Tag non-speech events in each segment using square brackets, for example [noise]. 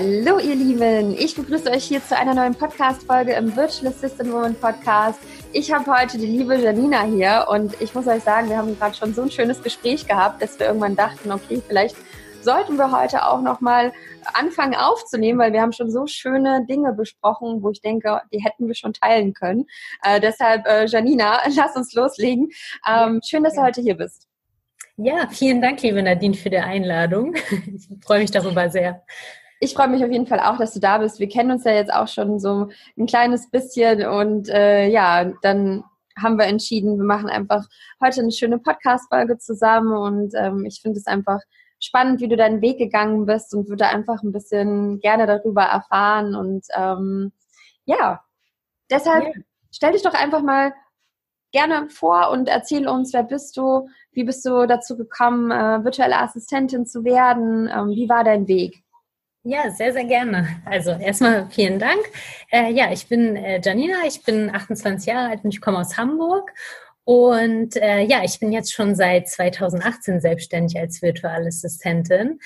Hallo ihr Lieben, ich begrüße euch hier zu einer neuen Podcast-Folge im Virtual Assistant Woman Podcast. Ich habe heute die liebe Janina hier und ich muss euch sagen, wir haben gerade schon so ein schönes Gespräch gehabt, dass wir irgendwann dachten, okay, vielleicht sollten wir heute auch nochmal anfangen aufzunehmen, weil wir haben schon so schöne Dinge besprochen, wo ich denke, die hätten wir schon teilen können. Äh, deshalb, äh, Janina, [laughs] lass uns loslegen. Ähm, schön, dass du heute hier bist. Ja, vielen Dank, liebe Nadine, für die Einladung. [laughs] Ich freue mich darüber sehr. Ich freue mich auf jeden Fall auch, dass du da bist. Wir kennen uns ja jetzt auch schon so ein kleines bisschen und äh, ja, dann haben wir entschieden, wir machen einfach heute eine schöne Podcast-Folge zusammen und ähm, ich finde es einfach spannend, wie du deinen Weg gegangen bist und würde einfach ein bisschen gerne darüber erfahren und ähm, ja, deshalb ja. stell dich doch einfach mal gerne vor und erzähl uns, wer bist du, wie bist du dazu gekommen, äh, virtuelle Assistentin zu werden, ähm, wie war dein Weg? Ja, sehr, sehr gerne. Also erstmal vielen Dank. Äh, ja, ich bin äh, Janina, ich bin 28 Jahre alt und ich komme aus Hamburg. Und äh, ja, ich bin jetzt schon seit 2018 selbstständig als Virtualassistentin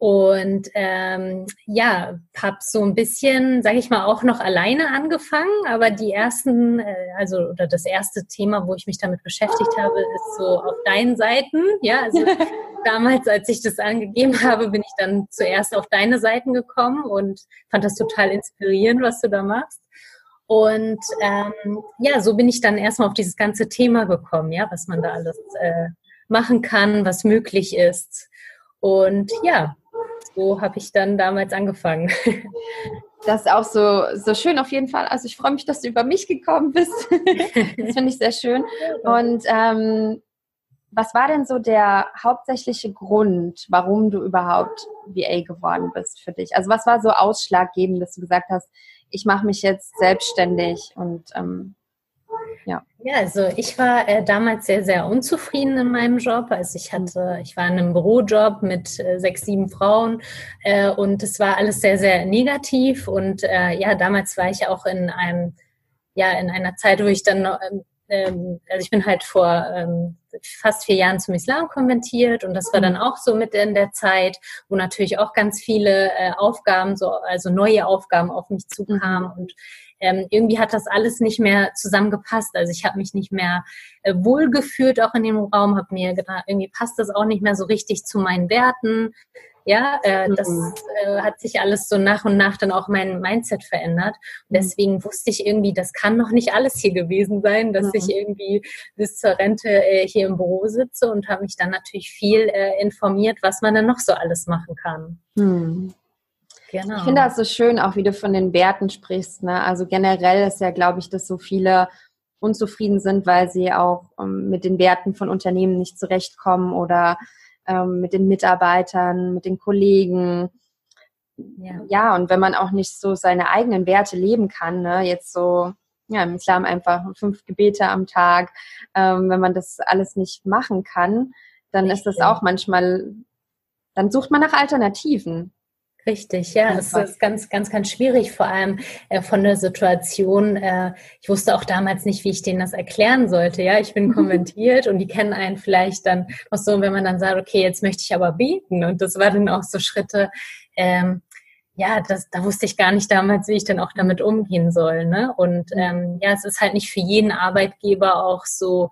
und ähm, ja, habe so ein bisschen, sage ich mal, auch noch alleine angefangen. Aber die ersten, äh, also oder das erste Thema, wo ich mich damit beschäftigt habe, ist so auf deinen Seiten. Ja, also [laughs] damals, als ich das angegeben habe, bin ich dann zuerst auf deine Seiten gekommen und fand das total inspirierend, was du da machst. Und ähm, ja, so bin ich dann erstmal auf dieses ganze Thema gekommen, ja, was man da alles äh, machen kann, was möglich ist. Und ja, so habe ich dann damals angefangen. [laughs] Das ist auch so, so schön auf jeden Fall. Also ich freue mich, dass du über mich gekommen bist. [laughs] das finde ich sehr schön. Und ähm, was war denn so der hauptsächliche Grund, warum du überhaupt VA geworden bist für dich? Also was war so ausschlaggebend, dass du gesagt hast, ich mache mich jetzt selbstständig und ähm, ja. Ja, also ich war äh, damals sehr, sehr unzufrieden in meinem Job. Also ich hatte, ich war in einem Bürojob mit äh, sechs, sieben Frauen äh, und es war alles sehr, sehr negativ. Und äh, ja, damals war ich auch in einem, ja, in einer Zeit, wo ich dann ähm, also ich bin halt vor ähm, fast vier Jahren zum Islam konventiert und das war dann auch so mit in der Zeit, wo natürlich auch ganz viele äh, Aufgaben, so also neue Aufgaben auf mich zukamen und ähm, irgendwie hat das alles nicht mehr zusammengepasst. Also ich habe mich nicht mehr äh, wohlgefühlt auch in dem Raum, habe mir gedacht, irgendwie passt das auch nicht mehr so richtig zu meinen Werten. Ja, äh, mhm. das äh, hat sich alles so nach und nach dann auch mein Mindset verändert. Und mhm. deswegen wusste ich irgendwie, das kann noch nicht alles hier gewesen sein, dass mhm. ich irgendwie bis zur Rente äh, hier im Büro sitze und habe mich dann natürlich viel äh, informiert, was man dann noch so alles machen kann. Mhm. Genau. Ich finde das so schön, auch wie du von den Werten sprichst. Ne? Also generell ist ja, glaube ich, dass so viele unzufrieden sind, weil sie auch ähm, mit den Werten von Unternehmen nicht zurechtkommen oder ähm, mit den Mitarbeitern, mit den Kollegen. Ja. ja, und wenn man auch nicht so seine eigenen Werte leben kann, ne? jetzt so ja, im Islam einfach fünf Gebete am Tag, ähm, wenn man das alles nicht machen kann, dann Richtig. ist das auch manchmal, dann sucht man nach Alternativen. Richtig, ja, es ist ganz, ganz, ganz schwierig, vor allem äh, von der Situation. Äh, ich wusste auch damals nicht, wie ich denen das erklären sollte. Ja, ich bin [laughs] kommentiert und die kennen einen vielleicht dann auch so, wenn man dann sagt, okay, jetzt möchte ich aber beten. Und das war dann auch so Schritte. Ähm, ja, das, da wusste ich gar nicht damals, wie ich dann auch damit umgehen soll. Ne? Und ähm, ja, es ist halt nicht für jeden Arbeitgeber auch so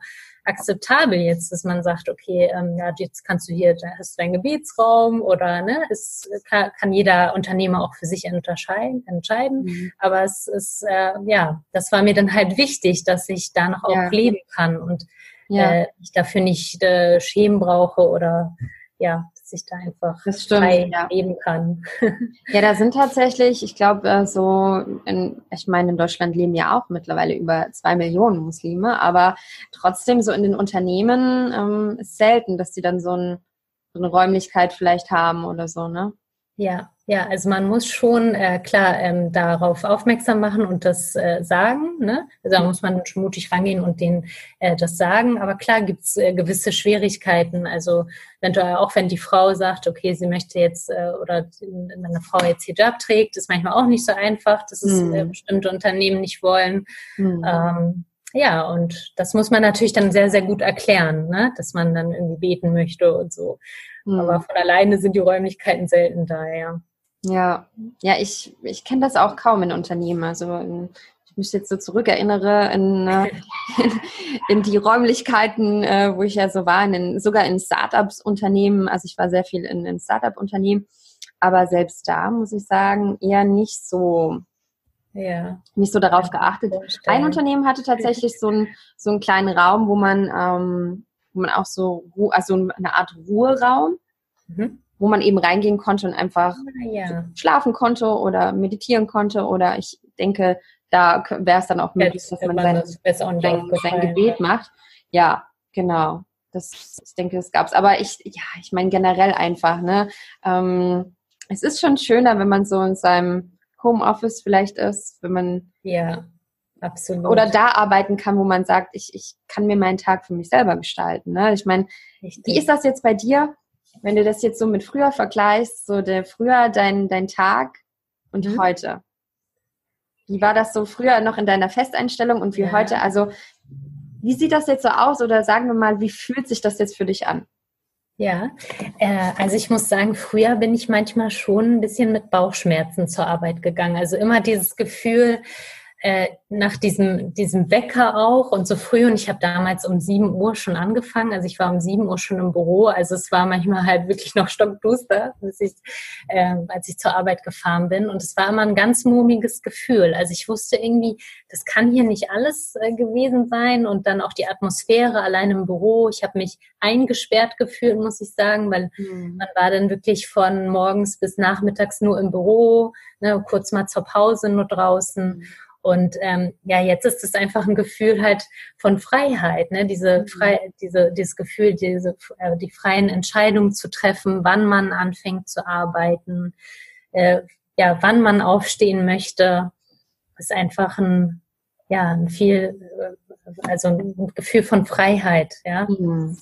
akzeptabel jetzt, dass man sagt, okay, ähm, ja, jetzt kannst du hier, da hast du deinen Gebetsraum oder ne, es kann, kann jeder Unternehmer auch für sich unterscheiden, entscheiden. Mhm. Aber es ist, äh, ja, das war mir dann halt wichtig, dass ich da noch ja. auch leben kann und ja. äh, ich dafür nicht äh, schämen brauche oder ja, sich da einfach das stimmt, frei ja. leben kann. [laughs] Ja, da sind tatsächlich, ich glaube, äh, so, in, ich meine, in Deutschland leben ja auch mittlerweile über zwei Millionen Muslime, aber trotzdem so in den Unternehmen ähm, ist selten, dass die dann so, ein, so eine Räumlichkeit vielleicht haben oder so, ne? Ja, ja, also man muss schon äh, klar ähm, darauf aufmerksam machen und das äh, sagen. Ne? Also da muss man schon mutig rangehen und denen äh, das sagen. Aber klar gibt's äh, gewisse Schwierigkeiten. Also wenn du, auch wenn die Frau sagt, okay, sie möchte jetzt äh, oder wenn eine Frau jetzt Hijab trägt, ist manchmal auch nicht so einfach, dass es äh, mhm. bestimmte Unternehmen nicht wollen. Mhm. Ähm, ja, und das muss man natürlich dann sehr, sehr gut erklären, ne? dass man dann irgendwie beten möchte und so. Mhm. Aber von alleine sind die Räumlichkeiten selten da, ja. Ja, ja, ich, ich kenne das auch kaum in Unternehmen. Also in, ich mich jetzt so zurückerinnere in, äh, in, in die Räumlichkeiten, äh, wo ich ja so war, in, sogar in Startups-Unternehmen. Also ich war sehr viel in, in Startup-Unternehmen, aber selbst da muss ich sagen, eher nicht so ja. nicht so darauf geachtet. Ein Unternehmen hatte tatsächlich so einen, so einen kleinen Raum, wo man, ähm, wo man auch so, also eine Art Ruheraum, mhm. Wo man eben reingehen konnte und einfach ah, ja. schlafen konnte oder meditieren konnte oder ich denke, da wäre es dann auch möglich, dass man sein, das sein, sein Gebet macht. Ja, genau. Das, ich denke, das gab's. Aber ich, ja, ich meine generell einfach, ne? Ähm, es ist schon schöner, wenn man so in seinem Homeoffice vielleicht ist, wenn man ja absolut oder da arbeiten kann, wo man sagt, ich, ich kann mir meinen Tag für mich selber gestalten. Ne? Ich meine, wie ist das jetzt bei dir, wenn du das jetzt so mit früher vergleichst, so der früher dein, dein Tag und mhm. heute? Wie war das so früher noch in deiner Festeinstellung und wie ja. heute? Also wie sieht das jetzt so aus oder sagen wir mal, wie fühlt sich das jetzt für dich an? Ja, äh, also ich muss sagen, früher bin ich manchmal schon ein bisschen mit Bauchschmerzen zur Arbeit gegangen. Also immer dieses Gefühl, äh, nach diesem, diesem Wecker auch und so früh. Und ich habe damals um sieben Uhr schon angefangen. Also ich war um sieben Uhr schon im Büro. Also es war manchmal halt wirklich noch stockduster, bis ich, äh, als ich zur Arbeit gefahren bin. Und es war immer ein ganz murmiges Gefühl. Also ich wusste irgendwie, das kann hier nicht alles äh, gewesen sein. Und dann auch die Atmosphäre allein im Büro. Ich habe mich eingesperrt gefühlt, muss ich sagen, weil mhm. man war dann wirklich von morgens bis nachmittags nur im Büro, ne, kurz mal zur Pause nur draußen. Mhm. Und ähm, ja, jetzt ist es einfach ein Gefühl halt von Freiheit, ne? diese mhm. frei, diese, dieses Gefühl, diese, äh, die freien Entscheidungen zu treffen, wann man anfängt zu arbeiten, äh, ja, wann man aufstehen möchte, ist einfach ein, ja, ein viel, äh, also ein Gefühl von Freiheit, ja. Mhm.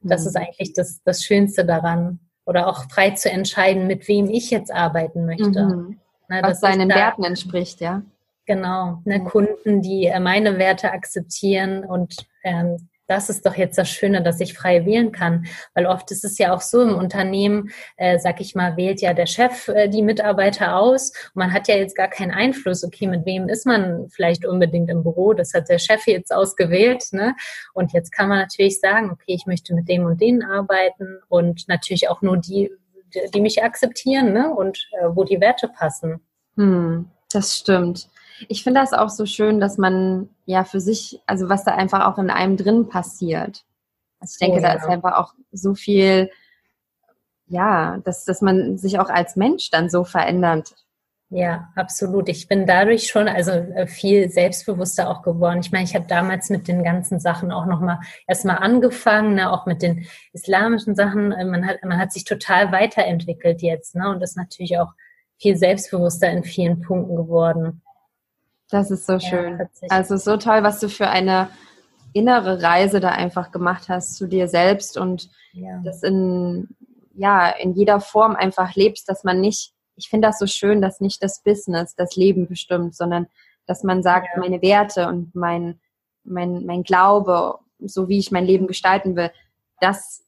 Das ist eigentlich das, das Schönste daran. Oder auch frei zu entscheiden, mit wem ich jetzt arbeiten möchte. Mhm. Ne, Was seinen Werten entspricht, ja. Genau, ne, Kunden, die äh, meine Werte akzeptieren und ähm, das ist doch jetzt das Schöne, dass ich frei wählen kann, weil oft ist es ja auch so im Unternehmen, äh, sag ich mal, wählt ja der Chef äh, die Mitarbeiter aus und man hat ja jetzt gar keinen Einfluss, okay, mit wem ist man vielleicht unbedingt im Büro, das hat der Chef jetzt ausgewählt, ne? Und jetzt kann man natürlich sagen, okay, ich möchte mit dem und denen arbeiten und natürlich auch nur die, die mich akzeptieren, ne? Und äh, wo die Werte passen. Hm, das stimmt ich finde das auch so schön, dass man ja für sich, also was da einfach auch in einem drin passiert. Also ich denke, oh, ja. da ist einfach auch so viel, ja, dass, dass man sich auch als Mensch dann so verändert. Ja, absolut. Ich bin dadurch schon also äh, viel selbstbewusster auch geworden. Ich meine, ich habe damals mit den ganzen Sachen auch noch mal erstmal angefangen, ne, auch mit den islamischen Sachen. Äh, man hat man hat sich total weiterentwickelt jetzt, ne, und ist natürlich auch viel selbstbewusster in vielen Punkten geworden. Das ist so schön. Ja, also so toll, was du für eine innere Reise da einfach gemacht hast zu dir selbst und ja. das in, ja, in jeder Form einfach lebst, dass man nicht, ich finde das so schön, dass nicht das Business das Leben bestimmt, sondern dass man sagt, ja. meine Werte und mein, mein, mein Glaube, so wie ich mein Leben gestalten will, das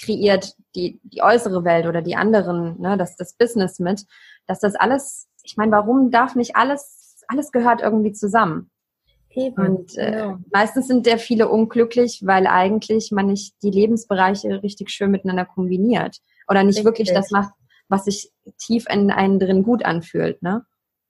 kreiert die, die äußere Welt oder die anderen, ne, das, das Business mit, dass das alles, ich meine, warum darf nicht alles alles gehört irgendwie zusammen. Eben, und äh, genau. meistens sind ja viele unglücklich, weil eigentlich man nicht die Lebensbereiche richtig schön miteinander kombiniert oder nicht richtig. wirklich das macht, was sich tief in einen drin gut anfühlt, ne?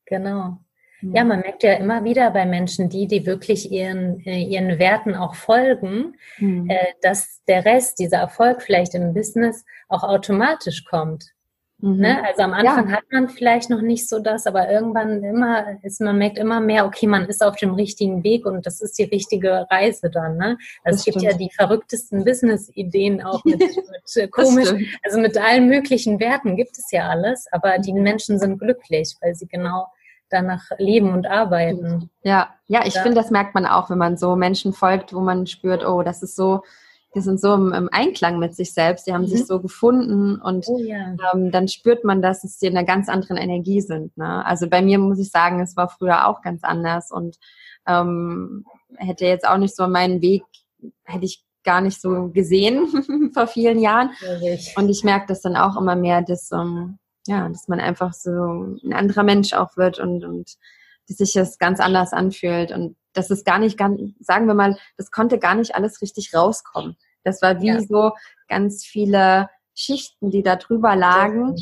Genau. Ja, man merkt ja immer wieder bei Menschen, die, die wirklich ihren, äh, ihren Werten auch folgen, mhm. äh, dass der Rest, dieser Erfolg vielleicht im Business auch automatisch kommt. Mhm. Ne? Also am Anfang ja. hat man vielleicht noch nicht so das, aber irgendwann immer ist man merkt immer mehr, okay, man ist auf dem richtigen Weg und das ist die richtige Reise dann. Ne? Also es gibt ja die verrücktesten Business-Ideen auch mit, [laughs] mit äh, komisch, also mit allen möglichen Werten gibt es ja alles, aber die Menschen sind glücklich, weil sie genau danach leben und arbeiten. Ja, ja, ich ja. finde, das merkt man auch, wenn man so Menschen folgt, wo man spürt, oh, das ist so die sind so im, im, Einklang mit sich selbst, die haben mhm. sich so gefunden und oh, ja. ähm, dann spürt man, dass es die in einer ganz anderen Energie sind. Ne? Also bei mir muss ich sagen, es war früher auch ganz anders und ähm, hätte jetzt auch nicht so meinen Weg, hätte ich gar nicht so gesehen [laughs] vor vielen Jahren. Und ich merke das dann auch immer mehr, dass, ähm, ja, dass man einfach so ein anderer Mensch auch wird und, und sich das ganz anders anfühlt und das ist gar nicht ganz, sagen wir mal, das konnte gar nicht alles richtig rauskommen. Das war wie ja. so ganz viele Schichten, die da drüber lagen,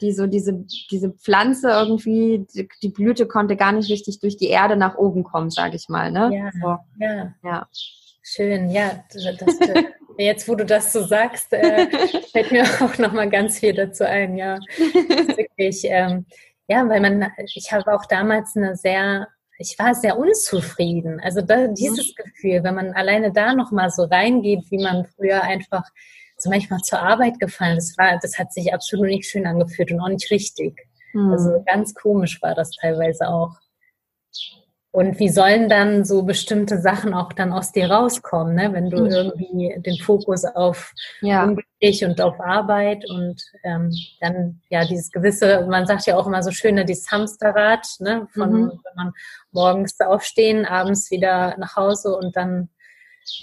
die so diese, diese Pflanze irgendwie, die, die, Blüte konnte gar nicht richtig durch die Erde nach oben kommen, sage ich mal. Ne? Ja, so. ja. ja. Schön, ja. Das, jetzt, wo du das so sagst, äh, fällt mir [laughs] auch noch mal ganz viel dazu ein. Ja, [laughs] wirklich. Ähm, ja, weil man, ich habe auch damals eine sehr ich war sehr unzufrieden. Also da, dieses mhm. Gefühl, wenn man alleine da noch mal so reingeht, wie man früher einfach so manchmal zur Arbeit gefallen, das war, das hat sich absolut nicht schön angefühlt und auch nicht richtig. Mhm. Also ganz komisch war das teilweise auch. Und wie sollen dann so bestimmte Sachen auch dann aus dir rauskommen, ne? wenn du mhm. irgendwie den Fokus auf ja. Unglücklich und auf Arbeit und ähm, dann ja dieses gewisse, man sagt ja auch immer so schöne, dieses Hamsterrad, ne? von mhm. wenn man morgens aufstehen, abends wieder nach Hause und dann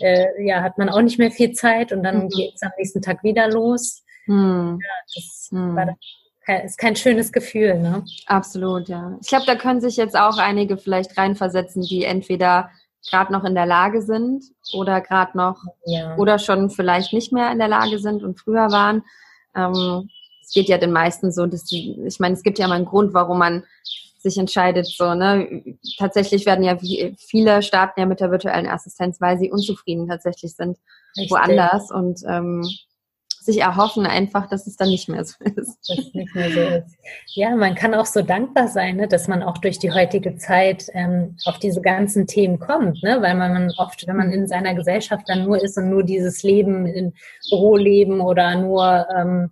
äh, ja hat man auch nicht mehr viel Zeit und dann mhm. geht es am nächsten Tag wieder los. Mhm. Ja, das war mhm. dann ist kein schönes Gefühl, ne? Absolut, ja. Ich glaube, da können sich jetzt auch einige vielleicht reinversetzen, die entweder gerade noch in der Lage sind oder gerade noch ja. oder schon vielleicht nicht mehr in der Lage sind und früher waren. Ähm, es geht ja den meisten so, dass die, ich meine, es gibt ja mal einen Grund, warum man sich entscheidet, so, ne? Tatsächlich werden ja viele starten ja mit der virtuellen Assistenz, weil sie unzufrieden tatsächlich sind Richtig. woanders und ähm, sich erhoffen einfach, dass es dann nicht mehr so ist. Nicht mehr so ist. Ja, man kann auch so dankbar sein, ne, dass man auch durch die heutige Zeit ähm, auf diese ganzen Themen kommt, ne? weil man oft, wenn man in seiner Gesellschaft dann nur ist und nur dieses Leben, in Büroleben oder nur, ähm,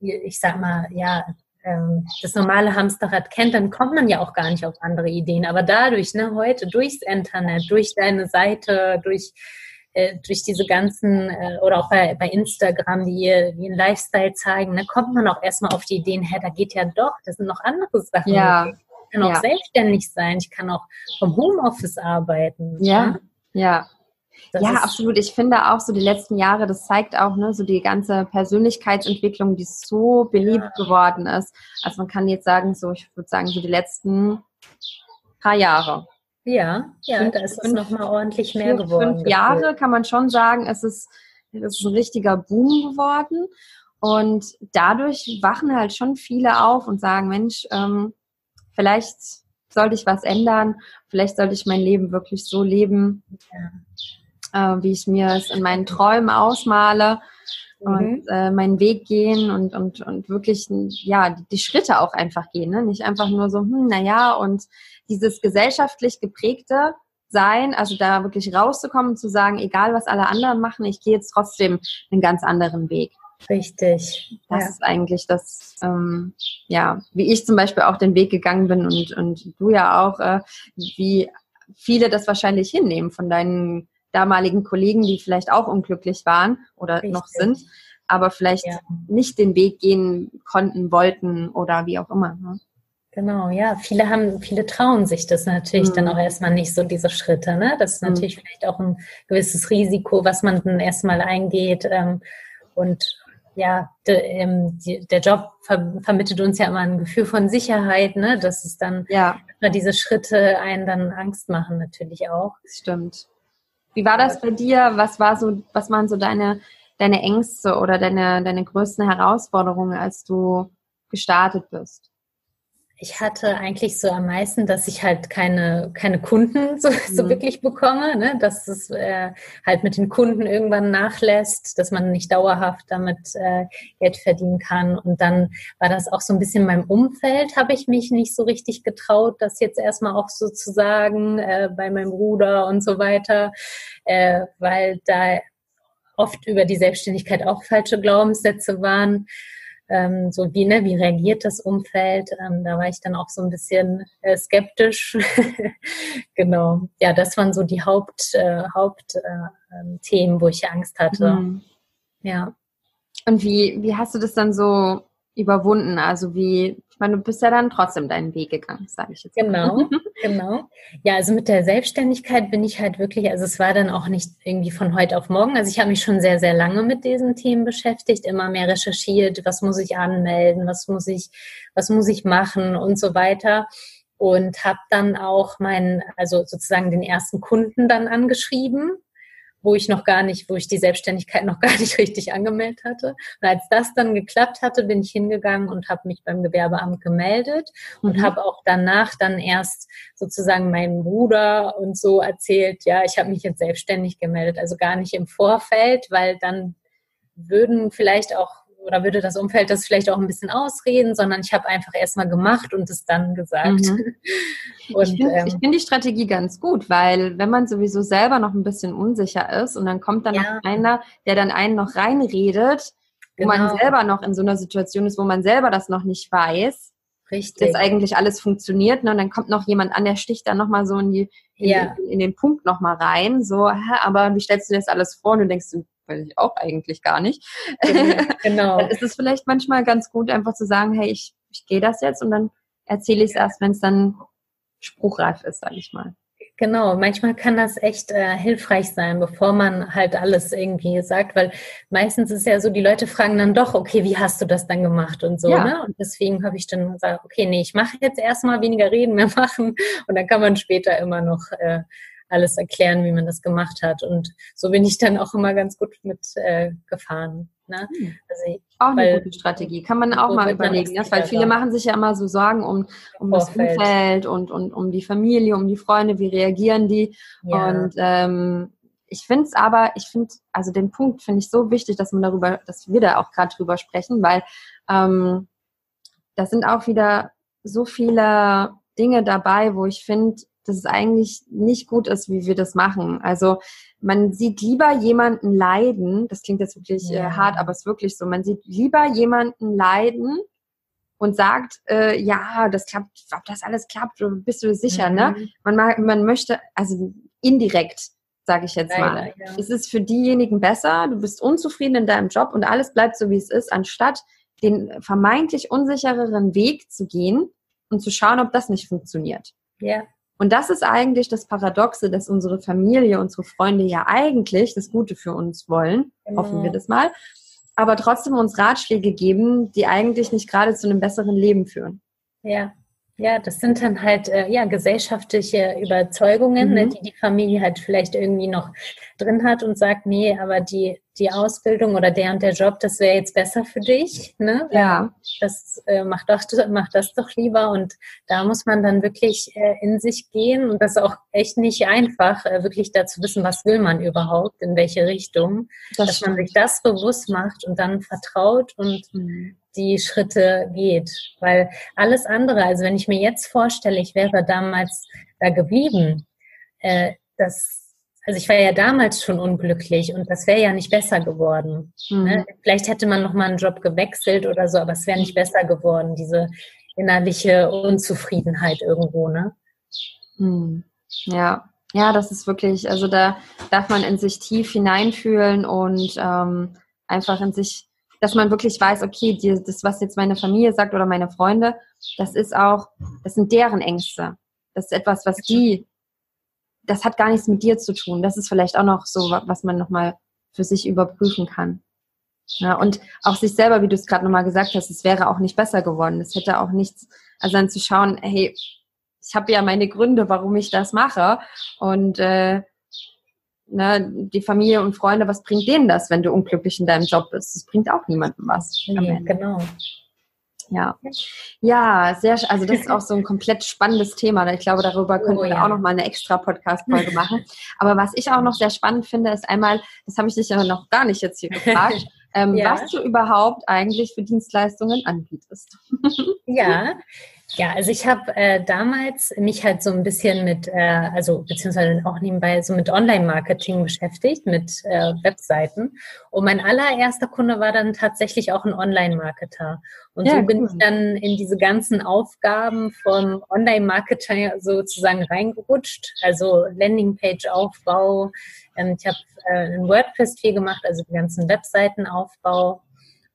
ich sag mal, ja, ähm, das normale Hamsterrad kennt, dann kommt man ja auch gar nicht auf andere Ideen. Aber dadurch, ne, heute durchs Internet, durch deine Seite, durch äh, durch diese ganzen, äh, oder auch bei, bei Instagram, die wie einen Lifestyle zeigen, ne, kommt man auch erstmal auf die Ideen, hä, da geht ja doch, das sind noch andere Sachen. Ja. Ich kann auch ja. selbstständig sein, ich kann auch vom Homeoffice arbeiten. Ja, ne? ja. Das ja, absolut. Ich finde auch so die letzten Jahre, das zeigt auch ne, so die ganze Persönlichkeitsentwicklung, die so beliebt ja. geworden ist. Also man kann jetzt sagen, so ich würde sagen, so die letzten paar Jahre. Ja, ja, fünf, da ist es nochmal ordentlich mehr vier, geworden. Fünf Jahre kann man schon sagen, es ist, es ist ein richtiger Boom geworden. Und dadurch wachen halt schon viele auf und sagen, Mensch, ähm, vielleicht sollte ich was ändern, vielleicht sollte ich mein Leben wirklich so leben, äh, wie ich mir es in meinen Träumen ausmale. Und äh, meinen Weg gehen und, und, und wirklich ja die, die Schritte auch einfach gehen. Ne? Nicht einfach nur so, hm, naja, und dieses gesellschaftlich geprägte sein, also da wirklich rauszukommen und zu sagen, egal was alle anderen machen, ich gehe jetzt trotzdem einen ganz anderen Weg. Richtig. Das ja. ist eigentlich das, ähm, ja, wie ich zum Beispiel auch den Weg gegangen bin und, und du ja auch, äh, wie viele das wahrscheinlich hinnehmen von deinen damaligen Kollegen, die vielleicht auch unglücklich waren oder Richtig. noch sind, aber vielleicht ja. nicht den Weg gehen konnten, wollten oder wie auch immer. Ne? Genau, ja. Viele haben, viele trauen sich das natürlich mhm. dann auch erstmal nicht so, diese Schritte. Ne? Das ist mhm. natürlich vielleicht auch ein gewisses Risiko, was man dann erstmal eingeht. Ähm, und ja, de, ähm, die, der Job ver vermittelt uns ja immer ein Gefühl von Sicherheit, ne? Dass es dann ja. diese Schritte einen dann Angst machen, natürlich auch. Das stimmt. Wie war das bei dir? Was war so, was waren so deine, deine Ängste oder deine, deine größten Herausforderungen, als du gestartet bist? Ich hatte eigentlich so am meisten, dass ich halt keine, keine Kunden so, [laughs] so mhm. wirklich bekomme, ne? dass es äh, halt mit den Kunden irgendwann nachlässt, dass man nicht dauerhaft damit äh, Geld verdienen kann. Und dann war das auch so ein bisschen in meinem Umfeld, habe ich mich nicht so richtig getraut, das jetzt erstmal auch sozusagen äh, bei meinem Bruder und so weiter, äh, weil da oft über die Selbstständigkeit auch falsche Glaubenssätze waren ähm, so wie, ne, wie reagiert das Umfeld? Ähm, da war ich dann auch so ein bisschen äh, skeptisch. [laughs] genau. Ja, das waren so die Haupt, äh, Hauptthemen, äh, ähm, wo ich Angst hatte. Mhm. Ja. Und wie, wie hast du das dann so überwunden? Also wie, meine, du bist ja dann trotzdem deinen Weg gegangen, sage ich jetzt. Genau, [laughs] genau. Ja, also mit der Selbstständigkeit bin ich halt wirklich, also es war dann auch nicht irgendwie von heute auf morgen. Also ich habe mich schon sehr, sehr lange mit diesen Themen beschäftigt, immer mehr recherchiert, was muss ich anmelden, was muss ich, was muss ich machen und so weiter. Und habe dann auch meinen, also sozusagen den ersten Kunden dann angeschrieben wo ich noch gar nicht, wo ich die Selbstständigkeit noch [laughs] gar nicht richtig angemeldet hatte. Und als das dann geklappt hatte, bin ich hingegangen und habe mich beim Gewerbeamt gemeldet und mhm. habe auch danach dann erst sozusagen meinem Bruder und so erzählt, ja, ich habe mich jetzt selbstständig gemeldet, also gar nicht im Vorfeld, weil dann würden vielleicht auch oder würde das Umfeld das vielleicht auch ein bisschen ausreden, sondern ich habe einfach erstmal gemacht und es dann gesagt. Mhm. [laughs] Und, ich finde ähm, find die Strategie ganz gut, weil wenn man sowieso selber noch ein bisschen unsicher ist und dann kommt dann ja. noch einer, der dann einen noch reinredet, wo genau. man selber noch in so einer Situation ist, wo man selber das noch nicht weiß, Richtig. dass eigentlich alles funktioniert. Ne? Und dann kommt noch jemand an, der sticht dann nochmal so in, die, in, ja. in, in den Punkt nochmal rein. So, hä, aber wie stellst du dir das alles vor? Und du denkst, weiß ich auch eigentlich gar nicht. [laughs] Genau. dann ist es vielleicht manchmal ganz gut, einfach zu sagen, hey, ich, ich gehe das jetzt und dann erzähle ich es erst, wenn es dann spruchreif ist, sage ich mal. Genau, manchmal kann das echt äh, hilfreich sein, bevor man halt alles irgendwie sagt, weil meistens ist ja so, die Leute fragen dann doch, okay, wie hast du das dann gemacht und so, ja. ne? Und deswegen habe ich dann gesagt, okay, nee, ich mache jetzt erstmal weniger reden, mehr [laughs] machen und dann kann man später immer noch äh, alles erklären, wie man das gemacht hat. Und so bin ich dann auch immer ganz gut mit äh, gefahren. Ne? Hm. Also, auch weil, eine gute Strategie. Kann man auch mal überlegen, ne? weil viele machen sich ja immer so Sorgen um, um das Umfeld und, und um die Familie, um die Freunde, wie reagieren die. Ja. Und ähm, ich finde es aber, ich finde, also den Punkt finde ich so wichtig, dass man darüber, dass wir da auch gerade drüber sprechen, weil ähm, das sind auch wieder so viele Dinge dabei, wo ich finde, dass es eigentlich nicht gut ist, wie wir das machen. Also man sieht lieber jemanden leiden, das klingt jetzt wirklich äh, ja. äh, hart, aber es ist wirklich so, man sieht lieber jemanden leiden und sagt, äh, ja, das klappt, ob das alles klappt, bist du sicher, ne? mhm. ne? Man, mag, man möchte, also indirekt, sage ich jetzt Leider, mal. Ja. Es ist für diejenigen besser, du bist unzufrieden in deinem Job und alles bleibt so, wie es ist, anstatt den vermeintlich unsichereren Weg zu gehen und zu schauen, ob das nicht funktioniert. Ja. Und das ist eigentlich das Paradoxe, dass unsere Familie, unsere Freunde ja eigentlich das Gute für uns wollen, genau. hoffen wir das mal, aber trotzdem uns Ratschläge geben, die eigentlich nicht gerade zu einem besseren Leben führen. Ja. Ja, das sind dann halt äh, ja gesellschaftliche Überzeugungen, ne, mhm. ne, die die Familie halt vielleicht irgendwie noch drin hat und sagt, nee, aber die die Ausbildung oder der und der Job, das wäre jetzt besser für dich, ne? Ja. Das äh, mach doch mach das doch lieber und da muss man dann wirklich äh, in sich gehen und das ist auch echt nicht einfach, äh, wirklich dazu wissen, was will man überhaupt, in welche Richtung, das dass stimmt. man sich das bewusst macht und dann vertraut und mhm die Schritte geht. Weil alles andere, also wenn ich mir jetzt vorstelle, ich wäre damals da geblieben, äh, das also ich war ja damals schon unglücklich und das wäre ja nicht besser geworden. Mhm. Ne? Vielleicht hätte man noch mal einen Job gewechselt oder so, aber es wäre nicht besser geworden, diese innerliche Unzufriedenheit irgendwo, ne? Mhm. Ja, ja, das ist wirklich, also da darf man in sich tief hineinfühlen und ähm, einfach in sich dass man wirklich weiß, okay, die, das, was jetzt meine Familie sagt oder meine Freunde, das ist auch, das sind deren Ängste. Das ist etwas, was die, das hat gar nichts mit dir zu tun. Das ist vielleicht auch noch so, was man nochmal für sich überprüfen kann. Ja, und auch sich selber, wie du es gerade nochmal gesagt hast, es wäre auch nicht besser geworden. Es hätte auch nichts, also dann zu schauen, hey, ich habe ja meine Gründe, warum ich das mache. Und äh, ne, die Familie und Freunde, was bringt denen das, wenn du unglücklich in deinem Job bist? Das bringt auch niemandem was. Ja, genau. Ja. Ja, sehr, also das ist auch so ein komplett spannendes Thema. Ich glaube, darüber könnten oh, wir ja. auch noch mal eine extra Podcast-Folge machen. Aber was ich auch noch sehr spannend finde, ist einmal, das habe ich dich ja noch gar nicht jetzt hier gefragt, [laughs] ähm, ja. was du überhaupt eigentlich für Dienstleistungen anbietest. ja, [laughs] ja, also ich habe äh, damals mich halt so ein bisschen mit, äh, also beziehungsweise auch nebenbei so mit Online-Marketing beschäftigt, mit äh, Webseiten. Und mein allererster Kunde war dann tatsächlich auch ein Online-Marketer. Und ja, so bin cool. ich dann in diese ganzen Aufgaben vom Online-Marketer sozusagen reingerutscht. Also Landingpage-Aufbau. Ähm, ich habe äh, ein WordPress viel gemacht, also den ganzen Webseitenaufbau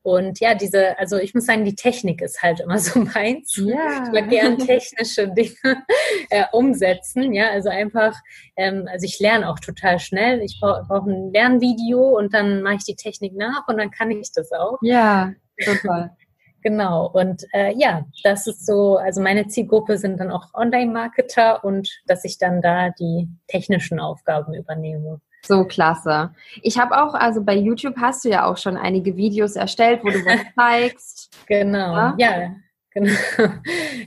Und ja, diese, also ich muss sagen, die Technik ist halt immer [laughs] so meins. Ja. Ich mag gern technische Dinge [laughs] äh, umsetzen. Ja, also einfach, ähm, also ich lerne auch total schnell. Ich brauche brauch ein Lernvideo und dann mache ich die Technik nach und dann kann ich das auch. Ja, total. [laughs] Genau, und äh, ja, das ist so, also meine Zielgruppe sind dann auch Online-Marketer und dass ich dann da die technischen Aufgaben übernehme. So klasse. Ich habe auch, also bei YouTube hast du ja auch schon einige Videos erstellt, wo du was [laughs] zeigst. Genau, ja, ja genau. [laughs]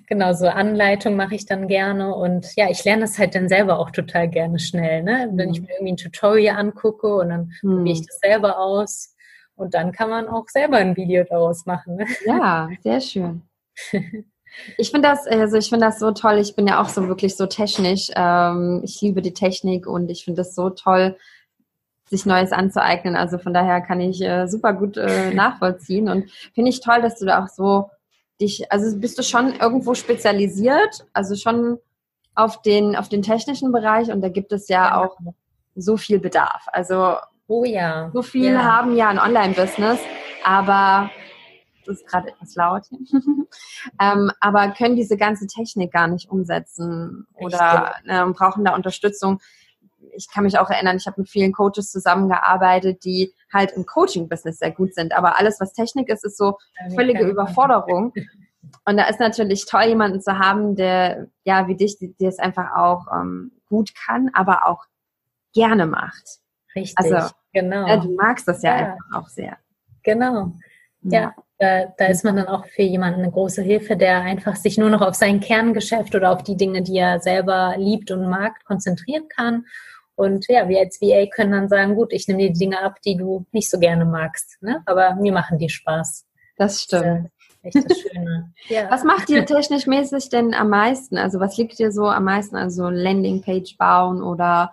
genau, so Anleitung mache ich dann gerne und ja, ich lerne das halt dann selber auch total gerne schnell, ne? Wenn ich mhm. mir irgendwie ein Tutorial angucke und dann hm. probiere ich das selber aus und dann kann man auch selber ein Video daraus machen. Ne? Ja, [laughs] sehr schön. Ich finde das, also ich finde das so toll. Ich bin ja auch so wirklich so technisch. Ähm, ich liebe die Technik und ich finde es so toll, sich Neues anzueignen. Also von daher kann ich äh, super gut äh, [laughs] nachvollziehen und finde ich toll, dass du da auch so dich, also bist du schon irgendwo spezialisiert, also schon auf den auf den technischen Bereich und da gibt es ja auch so viel Bedarf. Also Oh ja. So viele ja. haben ja ein Online-Business, aber das ist gerade etwas laut. [laughs] ähm, aber können diese ganze Technik gar nicht umsetzen oder äh, brauchen da Unterstützung. Ich kann mich auch erinnern, ich habe mit vielen Coaches zusammengearbeitet, die halt im Coaching-Business sehr gut sind. Aber alles, was Technik ist, ist so völlige Überforderung. Und da ist natürlich toll, jemanden zu haben, der, ja, wie dich, der es einfach auch ähm, gut kann, aber auch gerne macht. Richtig, also, genau. Ja, du magst das ja, ja. einfach auch sehr. Genau. Ja, da, da, ist man dann auch für jemanden eine große Hilfe, der einfach sich nur noch auf sein Kerngeschäft oder auf die Dinge, die er selber liebt und mag, konzentrieren kann. Und ja, wir als VA können dann sagen, gut, ich nehme dir die Dinge ab, die du nicht so gerne magst, ne? aber mir machen die Spaß. Das stimmt. Das echt das Schöne. [laughs] ja. Was macht dir technisch mäßig denn am meisten? Also was liegt dir so am meisten? Also Landingpage bauen oder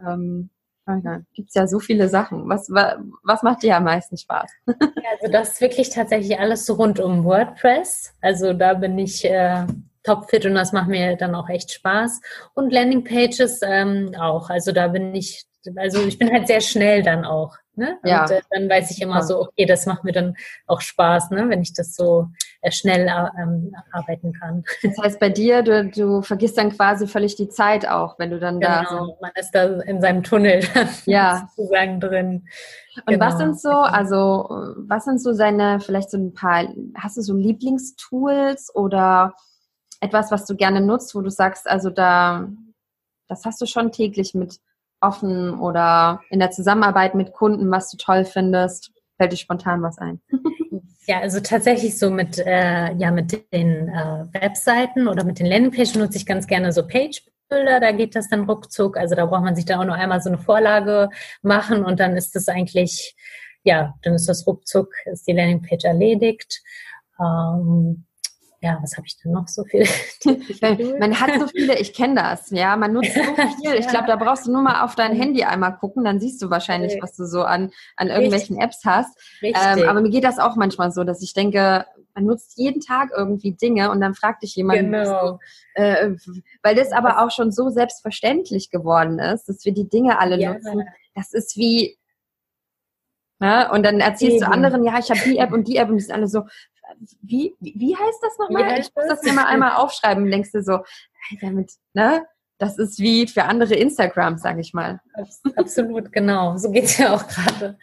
ähm. Gibt es ja so viele Sachen. Was, was macht dir am meisten Spaß? [laughs] also das ist wirklich tatsächlich alles so rund um WordPress. Also da bin ich äh, topfit und das macht mir dann auch echt Spaß. Und Landingpages ähm, auch. Also da bin ich, also ich bin halt sehr schnell dann auch. Ne? Und ja. äh, dann weiß ich immer so, okay, das macht mir dann auch Spaß, ne? wenn ich das so äh, schnell äh, ähm, arbeiten kann. [laughs] Das heißt, bei dir, du, du vergisst dann quasi völlig die Zeit auch, wenn du dann genau, da so. Man ist da in seinem Tunnel [laughs] ja. sozusagen drin. Und genau. was sind so, also was sind so seine, vielleicht so ein paar, hast du so Lieblingstools oder etwas, was du gerne nutzt, wo du sagst, also da, das hast du schon täglich mit offen oder in der Zusammenarbeit mit Kunden, was du toll findest? Fällt dir spontan was ein? [laughs] Ja, also tatsächlich so mit, äh, ja, mit den äh, Webseiten oder mit den Landingpages nutze ich ganz gerne so Page-Bilder, da geht das dann ruckzuck. Also da braucht man sich dann auch nur einmal so eine Vorlage machen und dann ist das eigentlich, ja, dann ist das ruckzuck, ist die Landingpage erledigt. Ähm, ja, was habe ich denn noch so viel? [laughs] man hat so viele, ich kenne das, ja, man nutzt so [laughs] viel. Ich glaube, da brauchst du nur mal auf dein Handy einmal gucken, dann siehst du wahrscheinlich, was du so an, an irgendwelchen Apps hast. Ähm, aber mir geht das auch manchmal so, dass ich denke, man nutzt jeden Tag irgendwie Dinge und dann fragt dich jemand, genau. du, äh, weil das aber auch schon so selbstverständlich geworden ist, dass wir die Dinge alle ja. nutzen. Das ist wie, ja, ne, und dann erzählst Eben. du anderen, ja, ich habe die App und die App und die sind alle so, wie, wie heißt das nochmal? Ich muss das mir mal einmal aufschreiben. Denkst du so, damit, ne? Das ist wie für andere Instagram, sage ich mal. Absolut, genau. So geht es ja auch gerade.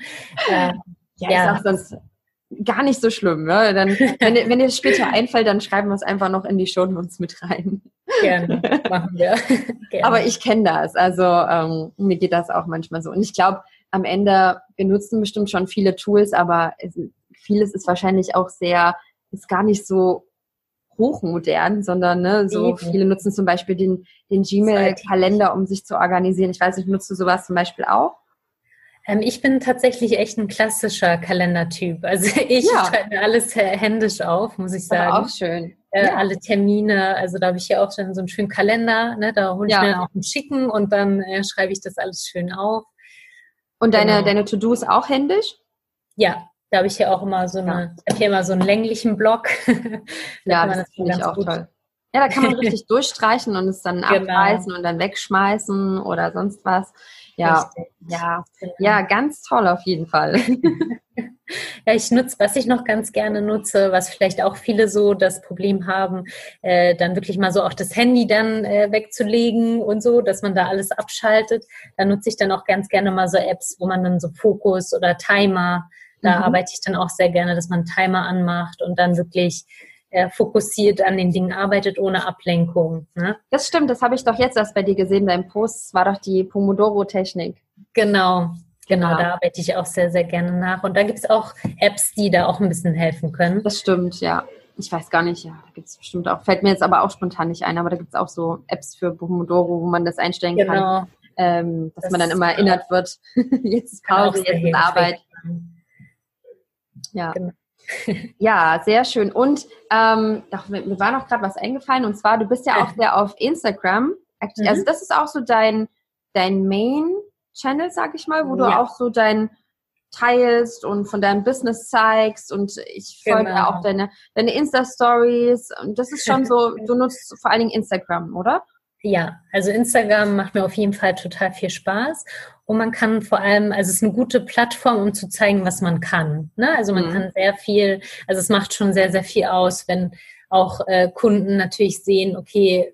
Äh, ja, ja. Ist sonst gar nicht so schlimm. Ne? Dann, wenn, wenn dir später [laughs] einfällt, dann schreiben wir es einfach noch in die Show Notes mit rein. Gerne, machen wir. [laughs] Gerne. Aber ich kenne das. Also ähm, mir geht das auch manchmal so. Und ich glaube, am Ende, wir nutzen bestimmt schon viele Tools, aber es, vieles ist wahrscheinlich auch sehr, ist gar nicht so hochmodern, sondern ne, so viele nutzen zum Beispiel den, den Gmail-Kalender, um sich zu organisieren. Ich weiß nicht, nutzt du sowas zum Beispiel auch? Ähm, ich bin tatsächlich echt ein klassischer Kalendertyp. [laughs] Also ich ja. schreibe alles händisch auf, muss ich sagen. Aber auch schön. Äh, ja. Alle Termine, also da habe ich ja auch schon so einen schönen Kalender, ne, da hole ich ja. mir auch einen schicken und dann äh, schreibe ich das alles schön auf. Und deine, genau. deine To-Dos auch händisch? Ja, da habe ich ja auch immer so eine, ja. hier immer so einen länglichen Block. [laughs] ja, das, das finde ich auch gut. toll. Ja, da kann man [laughs] richtig durchstreichen und es dann genau. abreißen und dann wegschmeißen oder sonst was. Ja, ja, genau. ja, ganz toll auf jeden Fall. [laughs] ja, ich nutze, was ich noch ganz gerne nutze, was vielleicht auch viele so das Problem haben, äh, dann wirklich mal so auch das Handy dann äh, wegzulegen und so, dass man da alles abschaltet. Da nutze ich dann auch ganz gerne mal so Apps, wo man dann so Fokus oder Timer, da mhm. arbeite ich dann auch sehr gerne, dass man einen Timer anmacht und dann wirklich äh, fokussiert an den Dingen arbeitet, ohne Ablenkung. Ne? Das stimmt, das habe ich doch jetzt erst bei dir gesehen, dein Post war doch die Pomodoro-Technik. Genau, Genau, ja. da arbeite ich auch sehr, sehr gerne nach. Und da gibt es auch Apps, die da auch ein bisschen helfen können. Das stimmt, ja. Ich weiß gar nicht, ja, da gibt es bestimmt auch, fällt mir jetzt aber auch spontan nicht ein, aber da gibt es auch so Apps für Pomodoro, wo man das einstellen genau. kann. Ähm, dass das man dann immer erinnert wird, [laughs] jetzt ist Pause, jetzt ist Arbeit. Ja. Genau. [laughs] ja, sehr schön. Und ähm, doch, mir war noch gerade was eingefallen, und zwar, du bist ja auch sehr auf Instagram. Mhm. Also das ist auch so dein, dein Main-Channel, sag ich mal, wo ja. du auch so dein teilst und von deinem Business zeigst und ich folge genau. ja auch deine, deine Insta-Stories und das ist schon so, [laughs] du nutzt vor allen Dingen Instagram, oder? Ja, also Instagram macht mir auf jeden Fall total viel Spaß und man kann vor allem, also es ist eine gute Plattform, um zu zeigen, was man kann. Ne? Also man mhm. kann sehr viel, also es macht schon sehr, sehr viel aus, wenn auch äh, Kunden natürlich sehen, okay,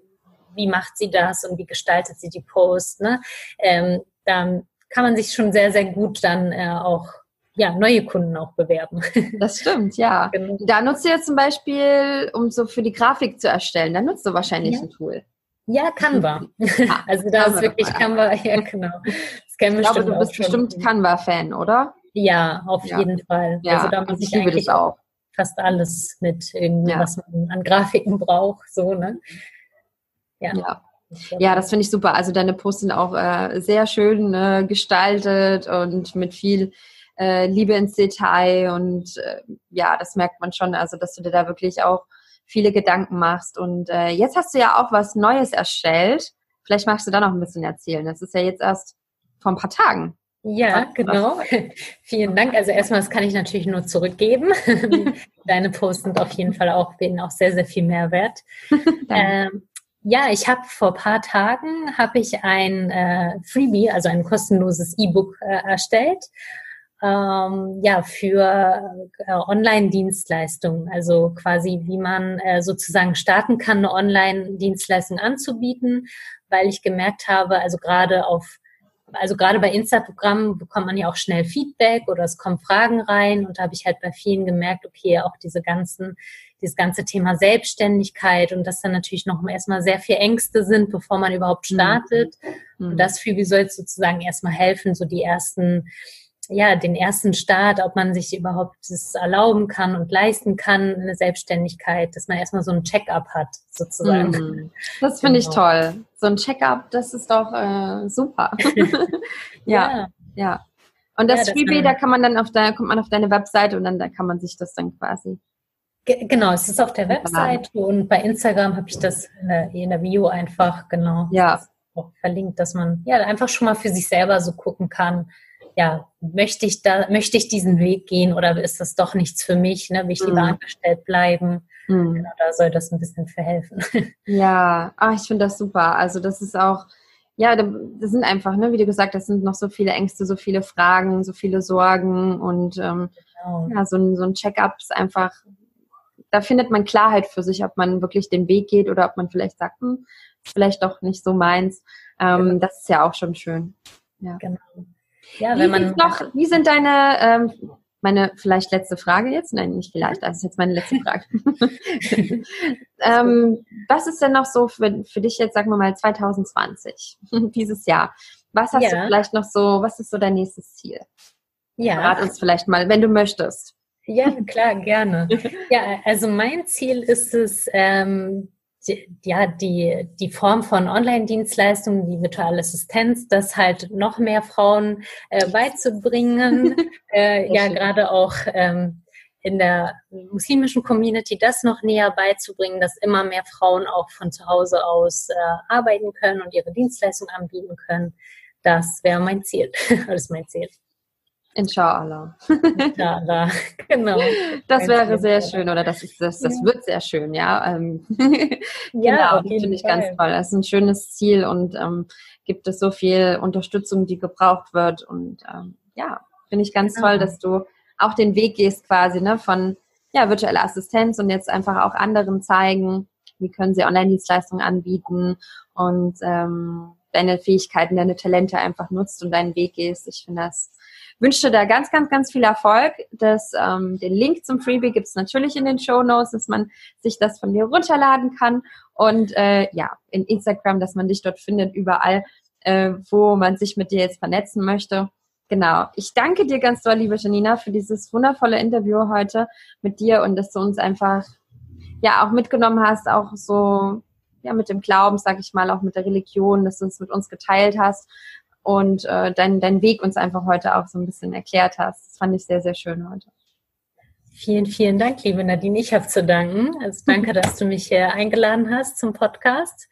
wie macht sie das und wie gestaltet sie die Post. Ne? Ähm, da kann man sich schon sehr, sehr gut dann äh, auch ja, neue Kunden auch bewerben. [laughs] Das stimmt, ja. Genau. Da nutzt du jetzt zum Beispiel, um so für die Grafik zu erstellen, da nutzt du wahrscheinlich ja. ein Tool. Ja, Canva. [laughs] also da ist wirklich Canva, [laughs] ja genau. Das kennen ich glaube, du bist bestimmt Canva-Fan, oder? Ja, auf ja. jeden Fall. Ja, also da muss ich, ich liebe das auch. Fast alles mit irgendwie, ja. was man an Grafiken braucht, so, ne? Ja. ja. Ja, das finde ich super. Also deine Posts sind auch äh, sehr schön äh, gestaltet und mit viel äh, Liebe ins Detail und äh, ja, das merkt man schon. Also dass du dir da wirklich auch viele Gedanken machst. Und äh, jetzt hast du ja auch was Neues erstellt. Vielleicht magst du da noch ein bisschen erzählen. Das ist ja jetzt erst vor ein paar Tagen. Ja, genau. [laughs] Vielen Dank. Also erstmal, das kann ich natürlich nur zurückgeben. [laughs] Deine Posts sind auf jeden Fall auch, denen auch sehr, sehr viel Mehrwert. [laughs] ähm, ja, ich habe vor paar Tagen habe ich ein äh, Freebie, also ein kostenloses E-Book äh, erstellt ähm, ja, für äh, Online-Dienstleistungen, also quasi wie man äh, sozusagen starten kann, eine Online-Dienstleistung anzubieten, weil ich gemerkt habe, also gerade auf also gerade bei Instagram bekommt man ja auch schnell Feedback oder es kommen Fragen rein und da habe ich halt bei vielen gemerkt, okay, auch diese ganzen, dieses ganze Thema Selbstständigkeit und dass dann natürlich noch erstmal sehr viel Ängste sind, bevor man überhaupt mhm. startet. Mhm. Und das für wie soll es sozusagen erstmal helfen, so die ersten ja, den ersten Start, ob man sich überhaupt das erlauben kann und leisten kann, eine Selbstständigkeit, dass man erstmal so ein Check-up hat, sozusagen. Mm, das finde genau. ich toll. So ein Check-up, das ist doch äh, super. [laughs] [laughs] ja, ja, ja. Und das ja, Freebie, da kann man dann auf deine, kommt man auf deine Webseite und dann da kann man sich das dann quasi. Genau, es ist auf der Webseite und bei Instagram habe ich das in der, in der Bio einfach, genau. Ja. verlinkt, dass man ja einfach schon mal für sich selber so gucken kann, ja, möchte ich da, möchte ich diesen Weg gehen oder ist das doch nichts für mich? Ne? Will ich lieber mhm. angestellt bleiben? Mhm. Genau, da soll das ein bisschen verhelfen. [laughs] Ja, ach, ich finde das super. Also das ist auch, ja, das sind einfach, ne, wie du gesagt hast, sind noch so viele Ängste, so viele Fragen, so viele Sorgen und ähm, genau. ja, so ein, so ein Check-up ist einfach, da findet man Klarheit für sich, ob man wirklich den Weg geht oder ob man vielleicht sagt, hm, vielleicht doch nicht so meins. Ähm, genau. Das ist ja auch schon schön. Ja. Genau. Ja, wie wenn man noch, wie sind deine, ähm, meine vielleicht letzte Frage jetzt? Nein, nicht vielleicht, das ist jetzt meine letzte Frage. [laughs] ähm, was ist denn noch so für, für dich jetzt, sagen wir mal, 2020, [laughs] dieses Jahr? Was hast ja. du vielleicht noch so, was ist so dein nächstes Ziel? Ja. Rat uns vielleicht mal, wenn du möchtest. Ja, klar, gerne. [laughs] Ja, also mein Ziel ist es, ähm, ja, die, die Form von Online-Dienstleistungen, die virtuelle Assistenz, das halt noch mehr Frauen äh, beizubringen. [laughs] äh, ja, gerade auch ähm, in der muslimischen Community das noch näher beizubringen, dass immer mehr Frauen auch von zu Hause aus äh, arbeiten können und ihre Dienstleistungen anbieten können. Das wäre mein Ziel. [laughs] das ist mein Ziel. Inshallah. Inshallah, [laughs] genau. Das wäre sehr schön oder das, ist, das, das wird sehr schön, ja. Ähm, [laughs] ja, genau, finde ich ganz toll. Das ist ein schönes Ziel und ähm, gibt es so viel Unterstützung, die gebraucht wird. Und ähm, ja, finde ich ganz genau. toll, dass du auch den Weg gehst quasi ne, von ja, virtuelle Assistenz und jetzt einfach auch anderen zeigen, wie können sie Online-Dienstleistungen anbieten und ähm, deine Fähigkeiten, deine Talente einfach nutzt und deinen Weg gehst. Ich finde das wünsche dir da ganz, ganz, ganz viel Erfolg. Das, ähm, den Link zum Freebie gibt es natürlich in den Show Notes, dass man sich das von dir runterladen kann. Und äh, ja, in Instagram, dass man dich dort findet, überall, äh, wo man sich mit dir jetzt vernetzen möchte. Genau. Ich danke dir ganz doll, liebe Janina, für dieses wundervolle Interview heute mit dir und dass du uns einfach ja auch mitgenommen hast, auch so ja mit dem Glauben, sag ich mal, auch mit der Religion, dass du es mit uns geteilt hast und äh, deinen dein Weg uns einfach heute auch so ein bisschen erklärt hast. Das fand ich sehr, sehr schön heute. Vielen, vielen Dank, liebe Nadine. Ich habe zu danken. Also danke, dass du mich hier eingeladen hast zum Podcast.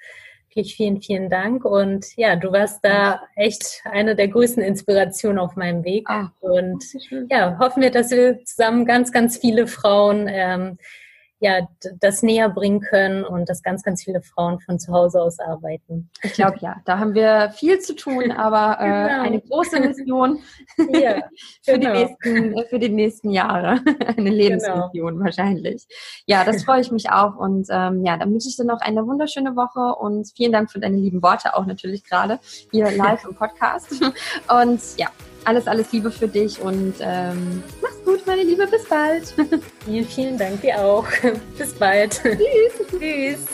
Wirklich vielen, vielen Dank. Und ja, du warst da echt eine der größten Inspirationen auf meinem Weg. Ah, und ja, hoffen wir, dass wir zusammen ganz, ganz viele Frauen ähm, ja, das näher bringen können und dass ganz, ganz viele Frauen von zu Hause aus arbeiten. Ich glaube ja, da haben wir viel zu tun, aber [laughs] äh, genau. eine große Mission [laughs] ja, [laughs] für, genau. die nächsten, für die nächsten Jahre. eine Lebensmission genau. wahrscheinlich. Ja, das freue ich mich auch und ähm, ja, dann wünsche ich dir noch eine wunderschöne Woche und vielen Dank für deine lieben Worte auch natürlich gerade hier live im Podcast. Und ja, alles, alles Liebe für dich und ähm, mach's gut, meine Liebe. Bis bald. [laughs] Vielen, vielen Dank dir auch. [laughs] Bis bald. Tschüss. [laughs] Tschüss.